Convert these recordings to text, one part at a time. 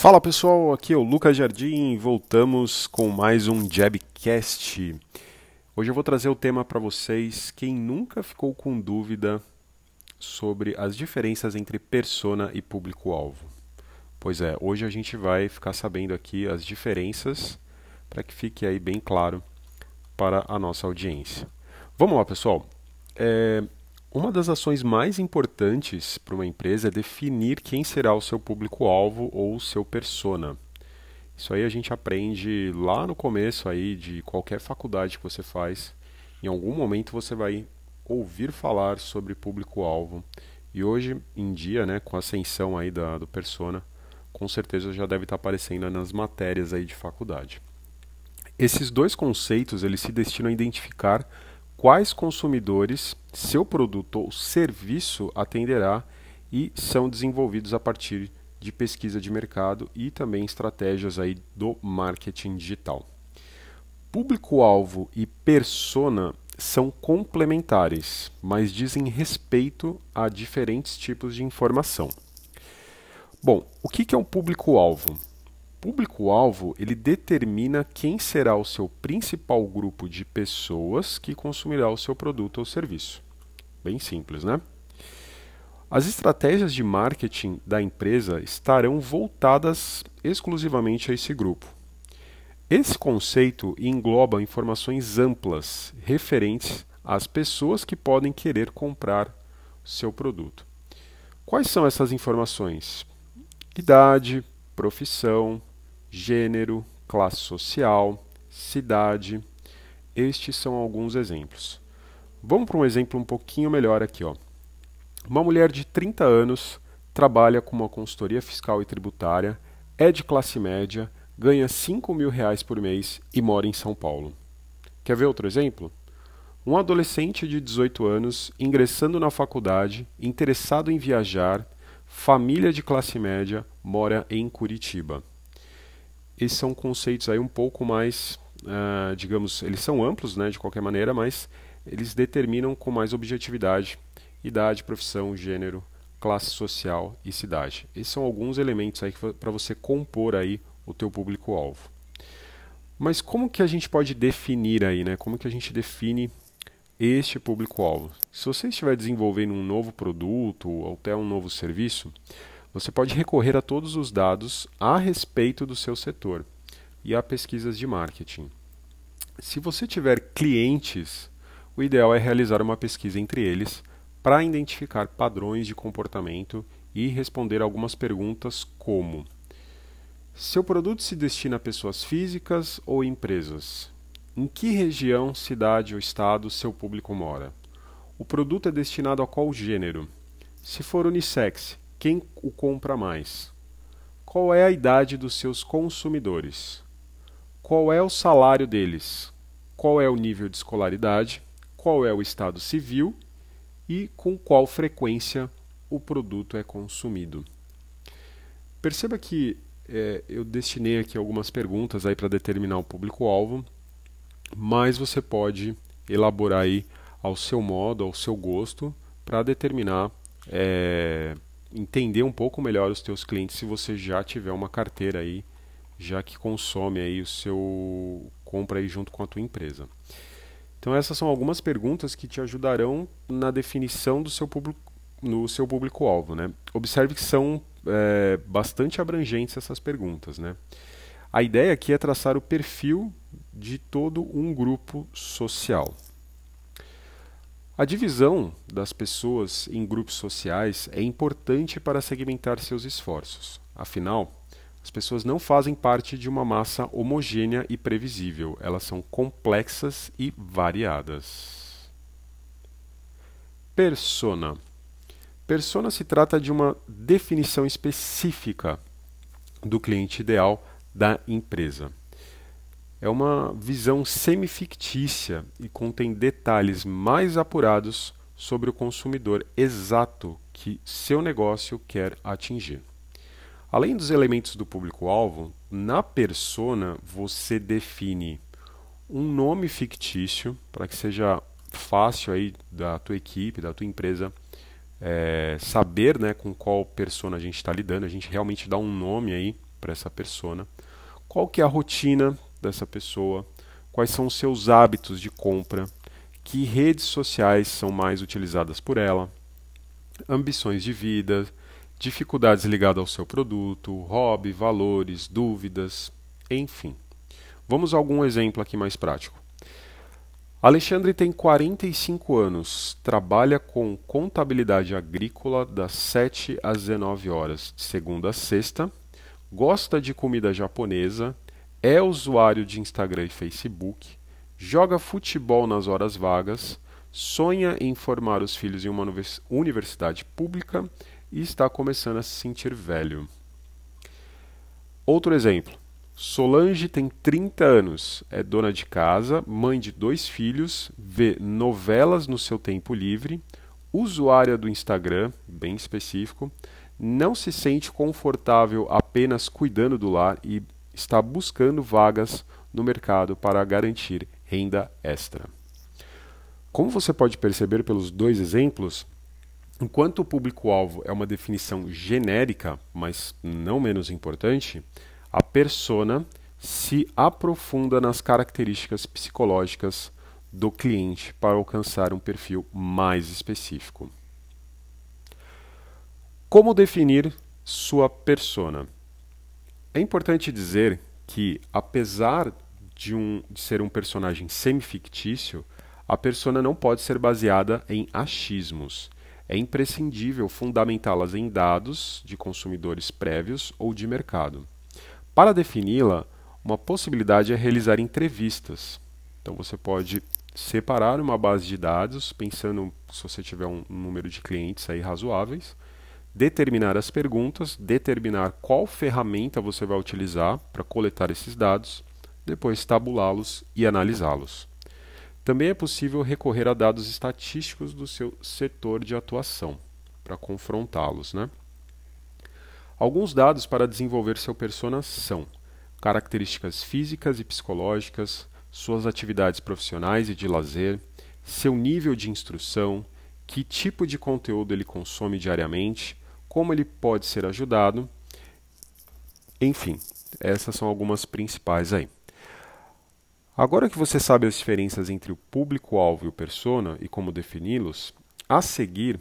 Fala pessoal, aqui é o Lucas Jardim, voltamos com mais um Jabcast. Hoje eu vou trazer o tema para vocês. Quem nunca ficou com dúvida sobre as diferenças entre persona e público-alvo? Pois é, hoje a gente vai ficar sabendo aqui as diferenças para que fique aí bem claro para a nossa audiência. Vamos lá, pessoal. É, uma das ações mais importantes para uma empresa é definir quem será o seu público-alvo ou o seu persona. Isso aí a gente aprende lá no começo aí de qualquer faculdade que você faz. Em algum momento você vai ouvir falar sobre público-alvo. E hoje em dia, né, com a ascensão aí da, do persona, com certeza já deve estar aparecendo nas matérias aí de faculdade. Esses dois conceitos eles se destinam a identificar quais consumidores seu produto ou serviço atenderá e são desenvolvidos a partir de pesquisa de mercado e também estratégias aí do marketing digital. Público-alvo e persona são complementares, mas dizem respeito a diferentes tipos de informação. Bom, o que é um público-alvo? Público-alvo ele determina quem será o seu principal grupo de pessoas que consumirá o seu produto ou serviço. Bem simples, né? As estratégias de marketing da empresa estarão voltadas exclusivamente a esse grupo. Esse conceito engloba informações amplas referentes às pessoas que podem querer comprar seu produto. Quais são essas informações? Idade, profissão, gênero, classe social, cidade. Estes são alguns exemplos. Vamos para um exemplo um pouquinho melhor aqui. Ó. Uma mulher de 30 anos trabalha com uma consultoria fiscal e tributária, é de classe média, ganha 5 mil reais por mês e mora em São Paulo. Quer ver outro exemplo? Um adolescente de 18 anos ingressando na faculdade, interessado em viajar, família de classe média, mora em Curitiba esses são conceitos aí um pouco mais, uh, digamos, eles são amplos, né, de qualquer maneira, mas eles determinam com mais objetividade idade, profissão, gênero, classe social e cidade. Esses são alguns elementos aí para você compor aí o teu público-alvo. Mas como que a gente pode definir aí, né? Como que a gente define este público-alvo? Se você estiver desenvolvendo um novo produto ou até um novo serviço, você pode recorrer a todos os dados a respeito do seu setor e a pesquisas de marketing. Se você tiver clientes, o ideal é realizar uma pesquisa entre eles para identificar padrões de comportamento e responder algumas perguntas como: Seu produto se destina a pessoas físicas ou empresas? Em que região, cidade ou estado seu público mora? O produto é destinado a qual gênero? Se for unissex, quem o compra mais? Qual é a idade dos seus consumidores? Qual é o salário deles? Qual é o nível de escolaridade? Qual é o estado civil? E com qual frequência o produto é consumido? Perceba que é, eu destinei aqui algumas perguntas aí para determinar o público-alvo, mas você pode elaborar aí ao seu modo, ao seu gosto, para determinar é, entender um pouco melhor os teus clientes se você já tiver uma carteira aí, já que consome aí o seu compra aí junto com a tua empresa. Então essas são algumas perguntas que te ajudarão na definição do seu público no seu público-alvo, né? Observe que são é, bastante abrangentes essas perguntas, né? A ideia aqui é traçar o perfil de todo um grupo social. A divisão das pessoas em grupos sociais é importante para segmentar seus esforços. Afinal, as pessoas não fazem parte de uma massa homogênea e previsível, elas são complexas e variadas. Persona. Persona se trata de uma definição específica do cliente ideal da empresa. É uma visão semifictícia e contém detalhes mais apurados sobre o consumidor exato que seu negócio quer atingir. Além dos elementos do público-alvo, na persona você define um nome fictício para que seja fácil aí da tua equipe, da tua empresa é, saber né, com qual persona a gente está lidando. A gente realmente dá um nome aí para essa persona, qual que é a rotina dessa pessoa, quais são os seus hábitos de compra, que redes sociais são mais utilizadas por ela, ambições de vida, dificuldades ligadas ao seu produto, hobby, valores, dúvidas, enfim. Vamos a algum exemplo aqui mais prático. Alexandre tem 45 anos, trabalha com contabilidade agrícola das 7 às 19 horas, de segunda a sexta, gosta de comida japonesa, é usuário de Instagram e Facebook, joga futebol nas horas vagas, sonha em formar os filhos em uma universidade pública e está começando a se sentir velho. Outro exemplo. Solange tem 30 anos, é dona de casa, mãe de dois filhos, vê novelas no seu tempo livre, usuária do Instagram, bem específico, não se sente confortável apenas cuidando do lar e está buscando vagas no mercado para garantir renda extra. Como você pode perceber pelos dois exemplos, enquanto o público-alvo é uma definição genérica, mas não menos importante, a persona se aprofunda nas características psicológicas do cliente para alcançar um perfil mais específico. Como definir sua persona? É importante dizer que, apesar de, um, de ser um personagem semi-fictício, a persona não pode ser baseada em achismos. É imprescindível fundamentá-las em dados de consumidores prévios ou de mercado. Para defini-la, uma possibilidade é realizar entrevistas. Então você pode separar uma base de dados, pensando se você tiver um número de clientes aí razoáveis, determinar as perguntas, determinar qual ferramenta você vai utilizar para coletar esses dados, depois tabulá-los e analisá-los. Também é possível recorrer a dados estatísticos do seu setor de atuação para confrontá-los, né? Alguns dados para desenvolver seu persona são características físicas e psicológicas, suas atividades profissionais e de lazer, seu nível de instrução, que tipo de conteúdo ele consome diariamente, como ele pode ser ajudado. Enfim, essas são algumas principais aí. Agora que você sabe as diferenças entre o público-alvo e o persona e como defini-los, a seguir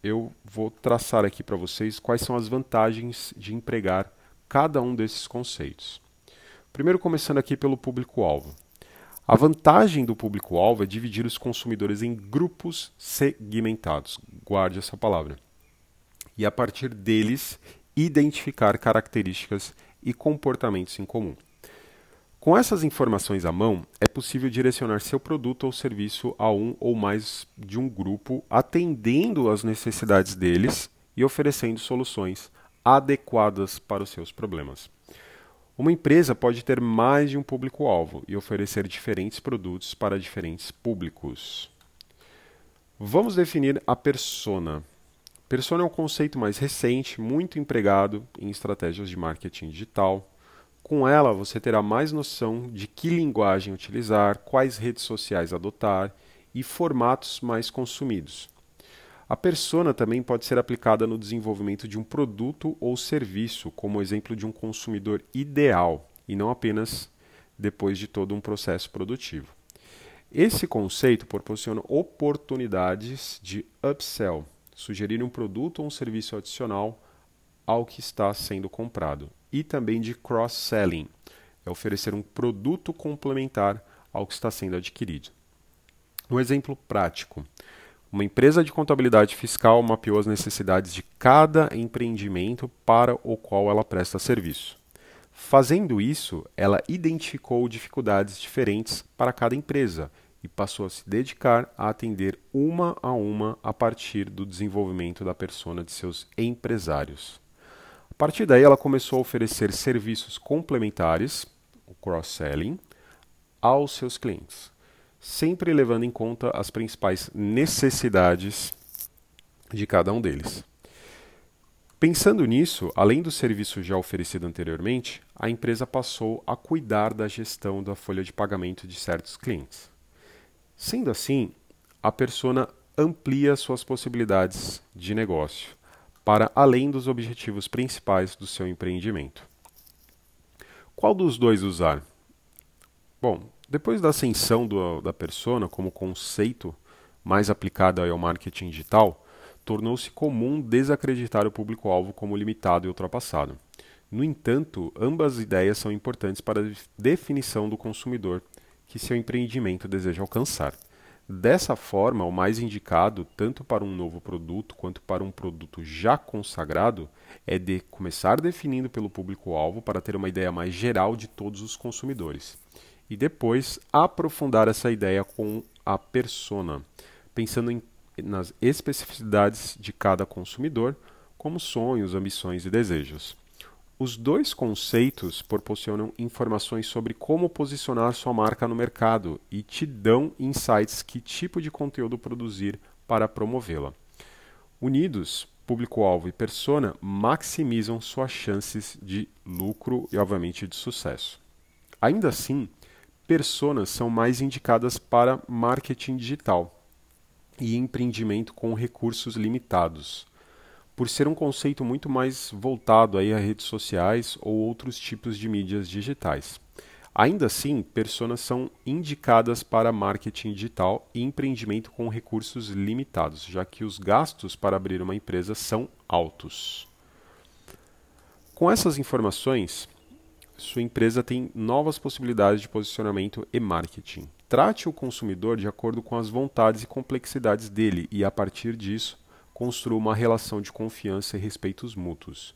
eu vou traçar aqui para vocês quais são as vantagens de empregar cada um desses conceitos. Primeiro, começando aqui pelo público-alvo. A vantagem do público-alvo é dividir os consumidores em grupos segmentados. Guarde essa palavra. E a partir deles, identificar características e comportamentos em comum. Com essas informações à mão, é possível direcionar seu produto ou serviço a um ou mais de um grupo, atendendo às necessidades deles e oferecendo soluções adequadas para os seus problemas. Uma empresa pode ter mais de um público-alvo e oferecer diferentes produtos para diferentes públicos. Vamos definir a persona. Persona é um conceito mais recente, muito empregado em estratégias de marketing digital com ela, você terá mais noção de que linguagem utilizar, quais redes sociais adotar e formatos mais consumidos. A persona também pode ser aplicada no desenvolvimento de um produto ou serviço, como exemplo de um consumidor ideal, e não apenas depois de todo um processo produtivo. Esse conceito proporciona oportunidades de upsell, sugerir um produto ou um serviço adicional ao que está sendo comprado, e também de cross-selling, é oferecer um produto complementar ao que está sendo adquirido. Um exemplo prático. Uma empresa de contabilidade fiscal mapeou as necessidades de cada empreendimento para o qual ela presta serviço. Fazendo isso, ela identificou dificuldades diferentes para cada empresa e passou a se dedicar a atender uma a uma a partir do desenvolvimento da persona de seus empresários. A partir daí, ela começou a oferecer serviços complementares, o cross-selling, aos seus clientes, sempre levando em conta as principais necessidades de cada um deles. Pensando nisso, além do serviço já oferecido anteriormente, a empresa passou a cuidar da gestão da folha de pagamento de certos clientes. Sendo assim, a persona amplia suas possibilidades de negócio para além dos objetivos principais do seu empreendimento. Qual dos dois usar? Bom, depois da ascensão do, da persona como conceito mais aplicado ao marketing digital, tornou-se comum desacreditar o público-alvo como limitado e ultrapassado. No entanto, ambas ideias são importantes para a definição do consumidor que seu empreendimento deseja alcançar. Dessa forma, o mais indicado, tanto para um novo produto quanto para um produto já consagrado, é de começar definindo pelo público-alvo para ter uma ideia mais geral de todos os consumidores. E depois aprofundar essa ideia com a persona, pensando em, nas especificidades de cada consumidor, como sonhos, ambições e desejos. Os dois conceitos proporcionam informações sobre como posicionar sua marca no mercado e te dão insights que tipo de conteúdo produzir para promovê-la. Unidos, público-alvo e persona maximizam suas chances de lucro e, obviamente, de sucesso. Ainda assim, personas são mais indicadas para marketing digital e empreendimento com recursos limitados por ser um conceito muito mais voltado aí a redes sociais ou outros tipos de mídias digitais. Ainda assim, personas são indicadas para marketing digital e empreendimento com recursos limitados, já que os gastos para abrir uma empresa são altos. Com essas informações, sua empresa tem novas possibilidades de posicionamento e marketing. Trate o consumidor de acordo com as vontades e complexidades dele e, a partir disso, construa uma relação de confiança e respeitos mútuos.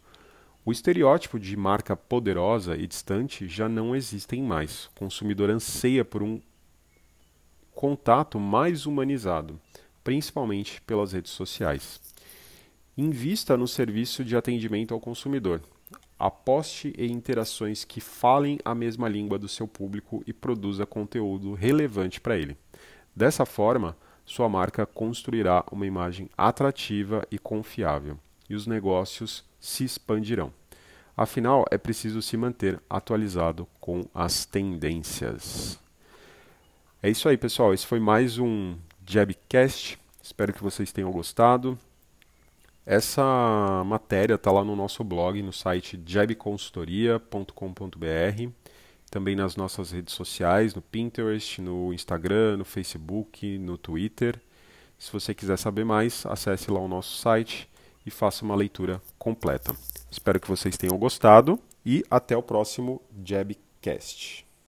O estereótipo de marca poderosa e distante já não existem mais. O consumidor anseia por um contato mais humanizado, principalmente pelas redes sociais. Invista no serviço de atendimento ao consumidor. Aposte em interações que falem a mesma língua do seu público e produza conteúdo relevante para ele. Dessa forma, sua marca construirá uma imagem atrativa e confiável, e os negócios se expandirão. Afinal, é preciso se manter atualizado com as tendências. É isso aí, pessoal. Esse foi mais um Jabcast. Espero que vocês tenham gostado. Essa matéria está lá no nosso blog, no site jabconsultoria.com.br também nas nossas redes sociais, no Pinterest, no Instagram, no Facebook, no Twitter. Se você quiser saber mais, acesse lá o nosso site e faça uma leitura completa. Espero que vocês tenham gostado e até o próximo Jabcast.